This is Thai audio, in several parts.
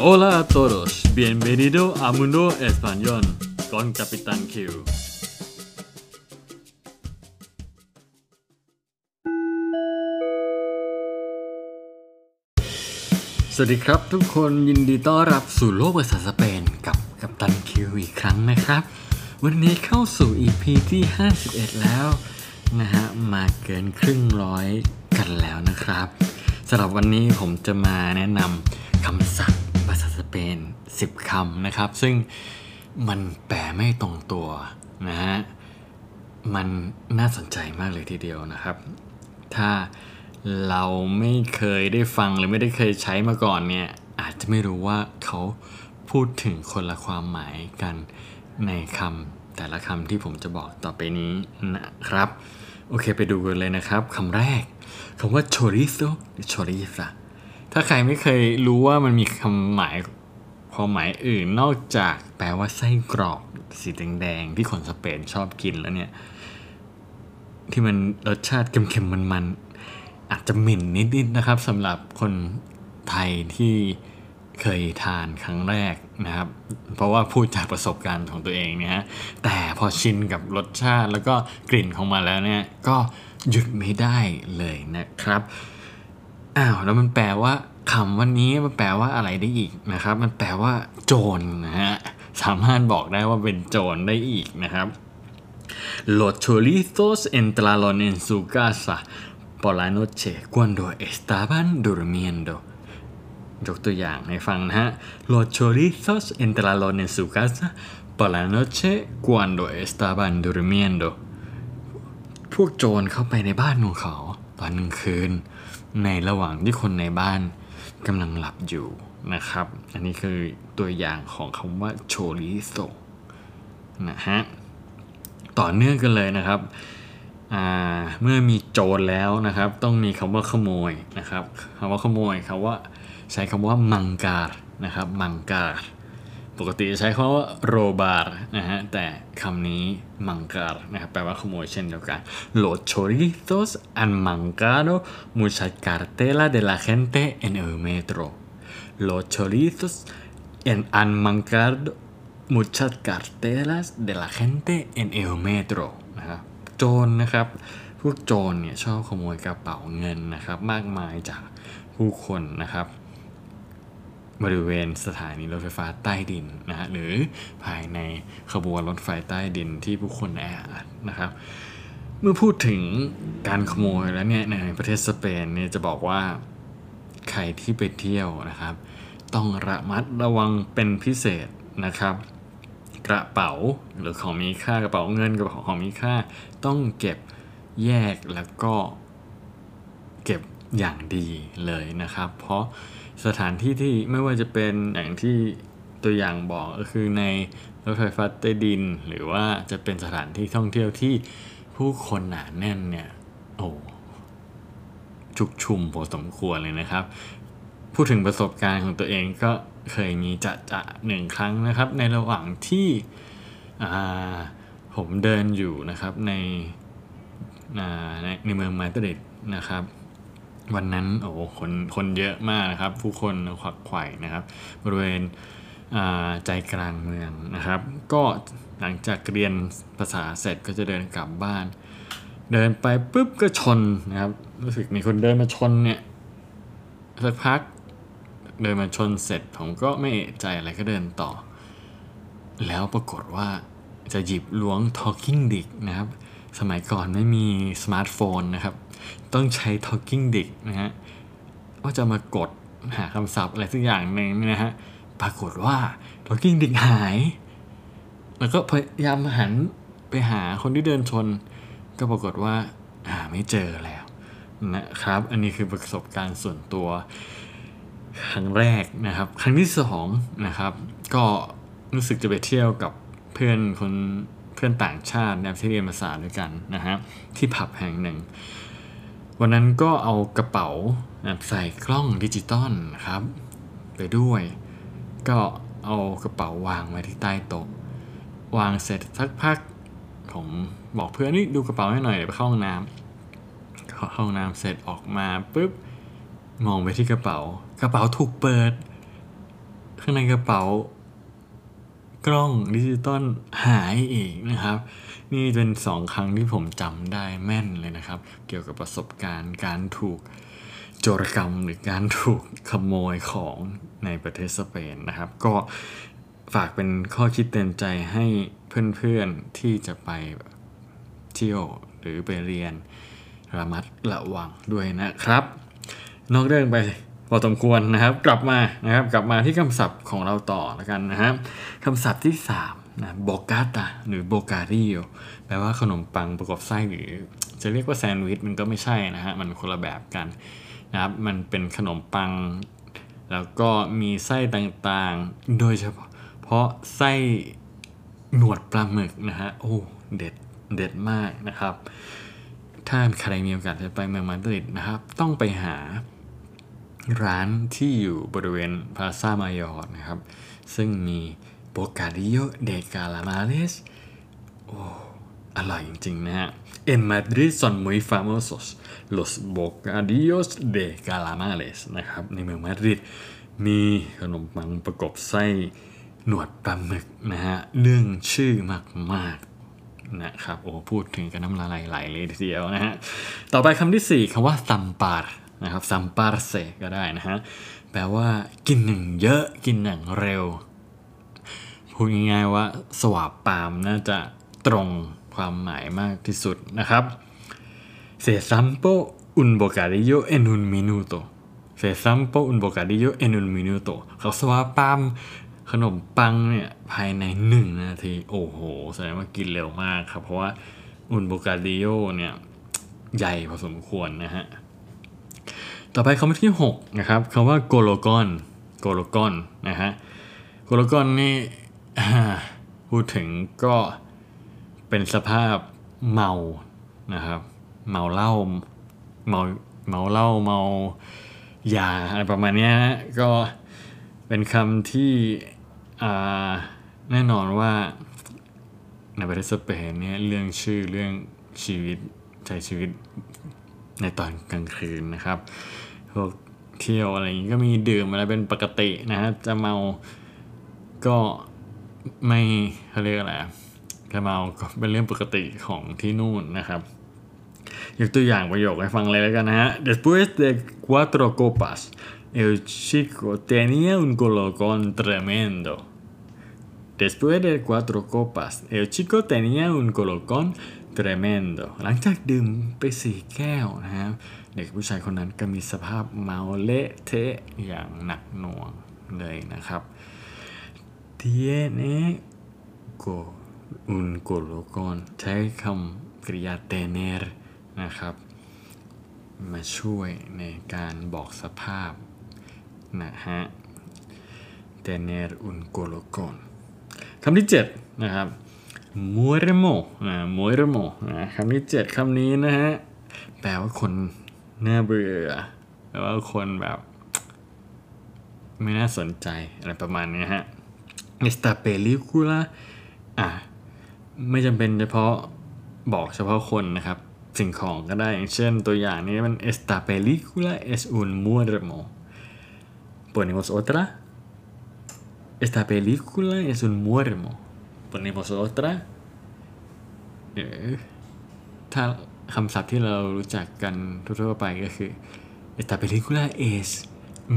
Hola a todos, bienvenido a Mundo Español con Capitán Q. สวัสดีครับทุกคนยินดีต้อนรับสู่โลกภาษาสเปนกับกัปตันคิวอีกครั้งนะครับ วันนี้เข้าสู่ EP ที่ 51 แล้วนะฮะมาเกินครึ่งร้อยกันแล้วนะครับสำหรับวันนี้ผมจะมาแนะนำคำศัพท์ เปน 10คำนะครับ ซึ่งมันแปลไม่ตรงตัวนะฮะมันน่าสนใจมากเลยทีเดียวนะครับ ถ้าเราไม่เคยได้ฟังหรือไม่ได้เคยใช้มาก่อนเนี่ยอาจจะไม่รู้ว่าเขาพูดถึงคนละความหมายกันในคำแต่ละคำที่ผมจะบอกต่อไปนี้นะครับ โอเคไปดูกันเลยนะครับคำแรกคำว่า chorizo หรือ choriza ถ้าใครไม่เคยรู้ว่ามันมีคำหมาย ความหมายอื่นนอกจากแปลว่าไส้กรอกสีแดงๆที่คนสเปนชอบกินแล้วเนี่ย ที่มันรสชาติเค็มๆมันๆ อาจจะเหม็นนิดๆนะครับสำหรับคนไทยที่เคยทานครั้งแรกนะครับ เพราะว่าพูดจากประสบการณ์ของตัวเองเนี่ยฮะแต่พอชินกับรสชาติแล้วก็กลิ่นของมันแล้วเนี่ยก็หยุดไม่ได้เลยนะครับอ้าวแล้วมันแปลว่า คำวันนี้มันแปลว่าอะไรได้อีกนะครับ มันแปลว่า โจรนะฮะสามารถบอกได้ว่าเป็นโจรได้อีกนะครับ Los chorizos entraron en su casa por la noche cuando estaban durmiendo ยกตัวอย่างให้ฟังนะฮะ Los chorizos entraron en su casa por la noche cuando estaban durmiendo พวกโจรเข้าไปในบ้านของเขา ตอนกลางคืน ในระหว่างที่คนในบ้าน กำลังหลับอยู่นะครับ อันนี้คือตัวอย่างของคำว่าโชริโซนะฮะต่อเนื่องกันเลยนะครับเมื่อมีโจรแล้วนะครับ ต้องมีคำว่าขโมยนะครับคำว่าขโมยคำว่าใช้คำว่ามังการนะครับมังการ ปกติใช้คำว่าโรบาร์นะฮะ แต่คำนี้มังการนะครับแปลว่าขโมยเช่นเดียวกัน Los chorizos han mangado muchas cartelas de la gente en el metro Los chorizos han mangado muchas cartelas de la gente en el metro นะครับโจรนะครับ พวกโจรเนี่ยชอบขโมยกระเป๋าเงินนะครับ มากมายจากผู้คนนะครับ บริเวณสถานีรถไฟฟ้าใต้ดินนะฮะหรือภายในขบวนรถไฟใต้ดินที่ผู้คนแออัดนะครับ เมื่อพูดถึงการขโมยแล้วเนี่ยในประเทศสเปนเนี่ยจะบอกว่าใครที่ไปเที่ยวนะครับ ต้องระมัดระวังเป็นพิเศษนะครับ กระเป๋าหรือของมีค่ากระเป๋าเงินกระเป๋าของมีค่า ต้องเก็บแยกแล้วก็เก็บอย่างดีเลยนะครับ เพราะ สถานที่ที่ไม่ว่าจะเป็นอย่างที่ตัวอย่างบอกก็คือในรถไฟฟ้าใต้ดิน หรือว่าจะเป็นสถานที่ท่องเที่ยวที่ผู้คนหนาแน่นเนี่ยโอ้ชุกชุมพอสมควรเลยนะครับ พูดถึงประสบการณ์ของตัวเองก็เคยมีจะจะหนึ่งครั้งนะครับ ในระหว่างที่ผมเดินอยู่นะครับในในในเมืองมาดริดนะครับ วันนั้นโอ้คนคนเยอะมากนะครับ ผู้คนขวักไขว่นะครับ บริเวณใจกลางเมืองนะครับ ก็หลังจากเรียนภาษาเสร็จก็จะเดินกลับบ้าน เดินไปปุ๊บก็ชนนะครับ รู้สึกมีคนเดินมาชนเนี่ยสักพักเดินมาชนเสร็จผมก็ไม่ใจอะไรก็เดินต่อ แล้วปรากฏว่าจะหยิบล้วง talking dick นะครับ สมัยก่อนไม่มีสมาร์ทโฟนนะครับ ต้องใช้ talking dick นะฮะว่าจะมากดหาคำศัพท์อะไรสักอย่างหนึ่งนะฮะปรากฏว่า talking dick หาย แล้วก็พยายามหันไปหาคนที่เดินชน ก็ปรากฏว่าหาไม่เจอแล้วนะครับ อันนี้คือประสบการณ์ส่วนตัวครั้งแรกนะครับ ครั้งที่สองนะครับ ก็รู้สึกจะไปเที่ยวกับเพื่อนคนเพื่อนต่างชาตินะที่เรียนภาษาด้วยกันนะฮะที่ผับแห่งหนึ่ง วันนั้นก็เอากระเป๋าใส่กล้องดิจิตอลครับ ไปด้วย ก็เอากระเป๋าวางไว้ที่ใต้โต๊ะวางเสร็จสักพัก ผมบอกเพื่อนนี่ดูกระเป๋าให้หน่อยเดี๋ยวไปเข้าห้องน้ำเข้าห้องน้ำเสร็จออกมาปุ๊บมองไปที่กระเป๋า กระเป๋าถูกเปิด ข้างในกระเป๋า กล้องดิจิตอลหายอีกนะครับ นี่เป็นสองครั้งที่ผมจำได้แม่นเลยนะครับ เกี่ยวกับประสบการณ์การถูกโจรกรรมหรือการถูกขโมยของในประเทศสเปนนะครับ ก็ฝากเป็นข้อคิดเตือนใจให้เพื่อนๆที่จะไปเที่ยวหรือไปเรียนระมัดระวังด้วยนะครับ นอกเรื่องไป พอสมควรนะครับ กลับมานะครับ กลับมาที่คำศัพท์ของเราต่อแล้วกันนะครับคำศัพท์ที่3นะโบกาตาหรือโบการิโอแปลว่าขนมปังประกอบไส้หรือ จะเรียกว่าแซนด์วิชมันก็ไม่ใช่นะฮะมันคนละแบบกันนะครับ มันเป็นขนมปัง แล้วก็มีไส้ต่างๆ โดยเฉพาะเพราะไส้หนวดปลาหมึกนะฮะโอ้เด็ดเด็ดมากนะครับ ถ้าใครมีโอกาสจะไปเมืองมาดริดนะครับ ต้องไปหา ร้านที่อยู่บริเวณพาซามายอร์นะครับ ซึ่งมีโบกาดิโอde calamares โอ้อร่อยจริง ๆ นะฮะ En Madrid son muy famosos los bocadillos de calamares นะครับ ในเมืองมาดริดมีขนมปังประกอบไส้หนวดปลาหมึกนะฮะเรื่องชื่อมาก ๆ นะครับ โอ้ พูดถึงกันน้ำลายไหลเลยทีเดียวนะฮะ ต่อไปคำที่ 4คำว่า zampar นะครับ zamparse ก็ได้นะฮะ แปลว่ากินหนึ่งเยอะกินหนึ่งเร็ว พูดง่ายๆว่าสวาบปามน่าจะตรงความหมายมากที่สุดนะครับ Se zampo un bocadillo en un minuto Se zampo un bocadillo en un minuto เขาสวาปามขนมปังเนี่ยภายในหนึ่งนาที โอ้โหแสดงว่ากินเร็วมากครับ เพราะว่าอุนโบกาดิโอเนี่ยใหญ่พอสมควรนะฮะ ต่อไปคำที่6นะครับคำว่าโกโลกอนโกโลกอนนะฮะโกโลกอนนี่พูดถึงก็เป็นสภาพเมานะครับเมาเหล้าเมาเมาเหล้าเมายาอะไรประมาณนี้นะก็เป็นคำที่แน่นอนว่าในประเทศสเปนเนี่ยเรื่องชื่อเรื่องชีวิตใช้ชีวิต ในตอนกลางคืนนะครับพวกเที่ยวอะไรอย่างนี้ก็มีดื่มอะไรเป็นปกตินะฮะจะเมาก็ไม่เขาเรียกอะไรจะเมาก็เป็นเรื่องปกติของที่นู่นนะครับยกตัวอย่างประโยคให้ฟังเลยแล้วกันนะฮะ después de cuatro copas el chico tenía un colocón tremendo después de cuatro copas el chico tenía un colocón tremendo หลังจากดื่มไปสี่แก้วนะครับเด็กผู้ชายคนนั้นก็มีสภาพเมาเละเทะอย่างหนักหน่วงเลยนะครับ tiene go un colocón ใช้คำกริยา tener นะครับ มาช่วยในการบอกสภาพนะฮะ tener un colocón คำที่ 7 นะครับ muermo นะ muermo นะคำที่7คำนี้นะฮะ แปลว่าคนน่าเบื่อแปลว่าคนแบบ ไม่น่าสนใจ อะไรประมาณนี้ฮะ esta película อะไม่จำเป็นเฉพาะบอกเฉพาะคนนะครับ สิ่งของก็ได้อย่างเช่นตัวอย่างนี้มัน esta película es un muermo ponemos otra esta película es un muermo ponemos otra หรือถ้าคำศัพท์ที่เรารู้จักกันทั่วๆไปก็คือ esta película es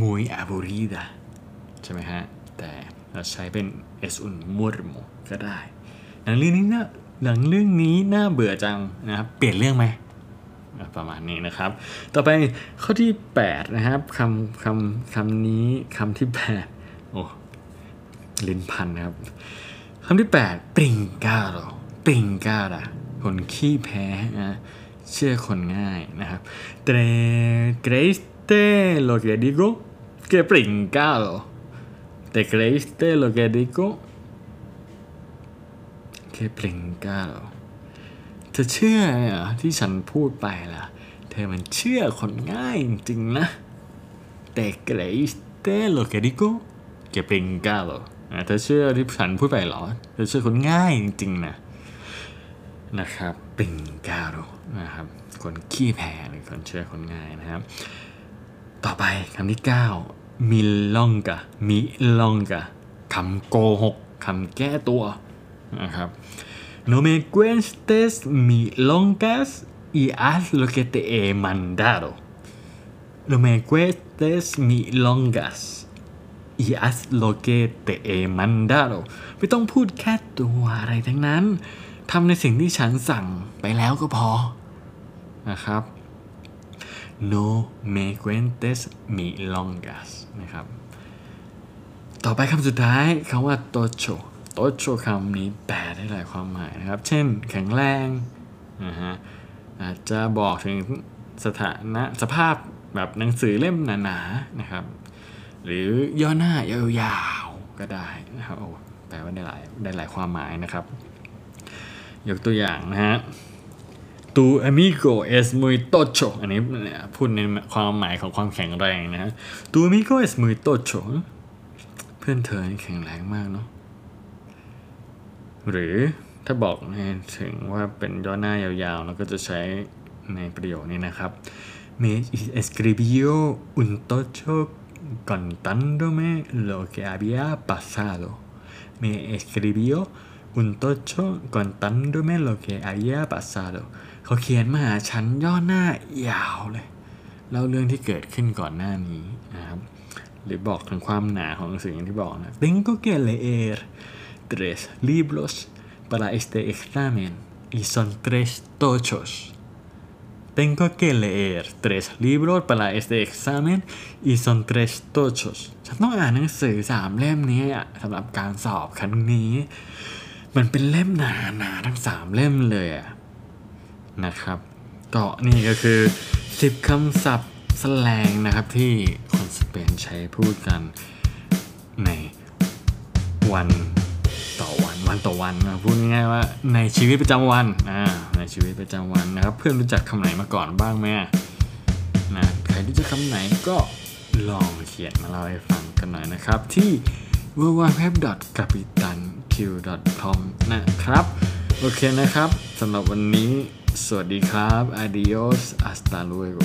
muy aburrida ใช่ไหมฮะ แต่เราใช้เป็น es un muermo ก็ได้ หนังเรื่องนี้น่าหนังเรื่องนี้น่าเบื่อจังนะครับเปลี่ยนเรื่องไหมประมาณนี้นะครับ ต่อไปข้อที่ 8 นะครับคำคำคำนี้คำที่8โอ้ลิ้นพันนะครับ คำที่ 8 pringado pringada คนขี้แพ้นะเชื่อคนง่ายนะครับ te creíste lo que dijo qué pringado te creíste lo que dijoเกปริงกาโรเธอเชื่อเหรอที่ฉันพูดไปล่ะ เธอมันเชื่อคนง่ายจริงๆนะ Te creíste lo que digo? Que pringado. เธอเชื่อที่ฉันพูดไปหรอ เธอเชื่อคนง่ายจริงๆนะนะครับปิงกาโรนะครับคนขี้แพ้หรือคนเชื่อคนง่ายนะครับ ต่อไปคำที่มีลองกะมีลองกะคำโกหกคำแก้ตัวนะครับ no me cuentes milongas y haz lo que te he mandado no me cuentes milongas y haz lo que te he mandado ไม่ต้องพูดแค่ตัวอะไรทั้งนั้นทำในสิ่งที่ฉันสั่งไปแล้วก็พอนะครับ no me cuentes milongas นะครับ ต่อไปคำสุดท้ายคำว่า tocho tocho คำนี้แปลได้หลายความหมายนะครับ เช่น แข็งแรงนะฮะอาจจะบอกถึงสถานะสภาพแบบหนังสือเล่มหนาๆนะครับ หรือย่อหน้ายาวๆก็ได้นะครับโอ้แปลว่าได้หลายได้หลายความหมายนะครับ ยกตัวอย่างนะฮะ tu amigo es muy tocho อันนี้พูดในความหมายของความแข็งแรงนะฮะ tu amigo es muy tocho เพื่อนเธอนี่แข็งแรงมากเนาะหรือถ้าบอกถึงว่าเป็นย่อหน้ายาวๆแล้วก็จะใช้ในประโยคนี้นะครับ me escribió un tocho contándome lo que había pasado me escribió un tocho contándome lo que había pasado เขาเขียนมาหาฉันย่อหน้ายาวเลยเล่าเรื่องที่เกิดขึ้นก่อนหน้านี้นะครับ หรือบอกถึงความหนาของหนังสืออย่างที่บอกนะ tengo que leer tres libros para este examen y son tres tochos tengo que leer tres libros para este examen y son tres tochos ฉันต้องอ่านหนังสือสามเล่มนี้สำหรับการสอบครั้งนี้ มันเป็นเล่มหนาหนาทั้งสามเล่มเลยนะครับ ก็นี่ก็คือ 10คำศัพท์แสลงนะครับที่คนสเปนใช้พูดกันในวัน วันต่อวันนะพูดง่ายๆว่าในชีวิตประจำวันอ่าในชีวิตประจำวันนะครับ เพื่อนรู้จักคำไหนมาก่อนบ้างไหมนะใครรู้จักคำไหนก็ลองเขียนมาเล่าให้ฟังกันหน่อยนะครับ ที่ www.capitanq.com นะครับ โอเคนะครับสำหรับวันนี้ สวัสดีครับ adios hasta luego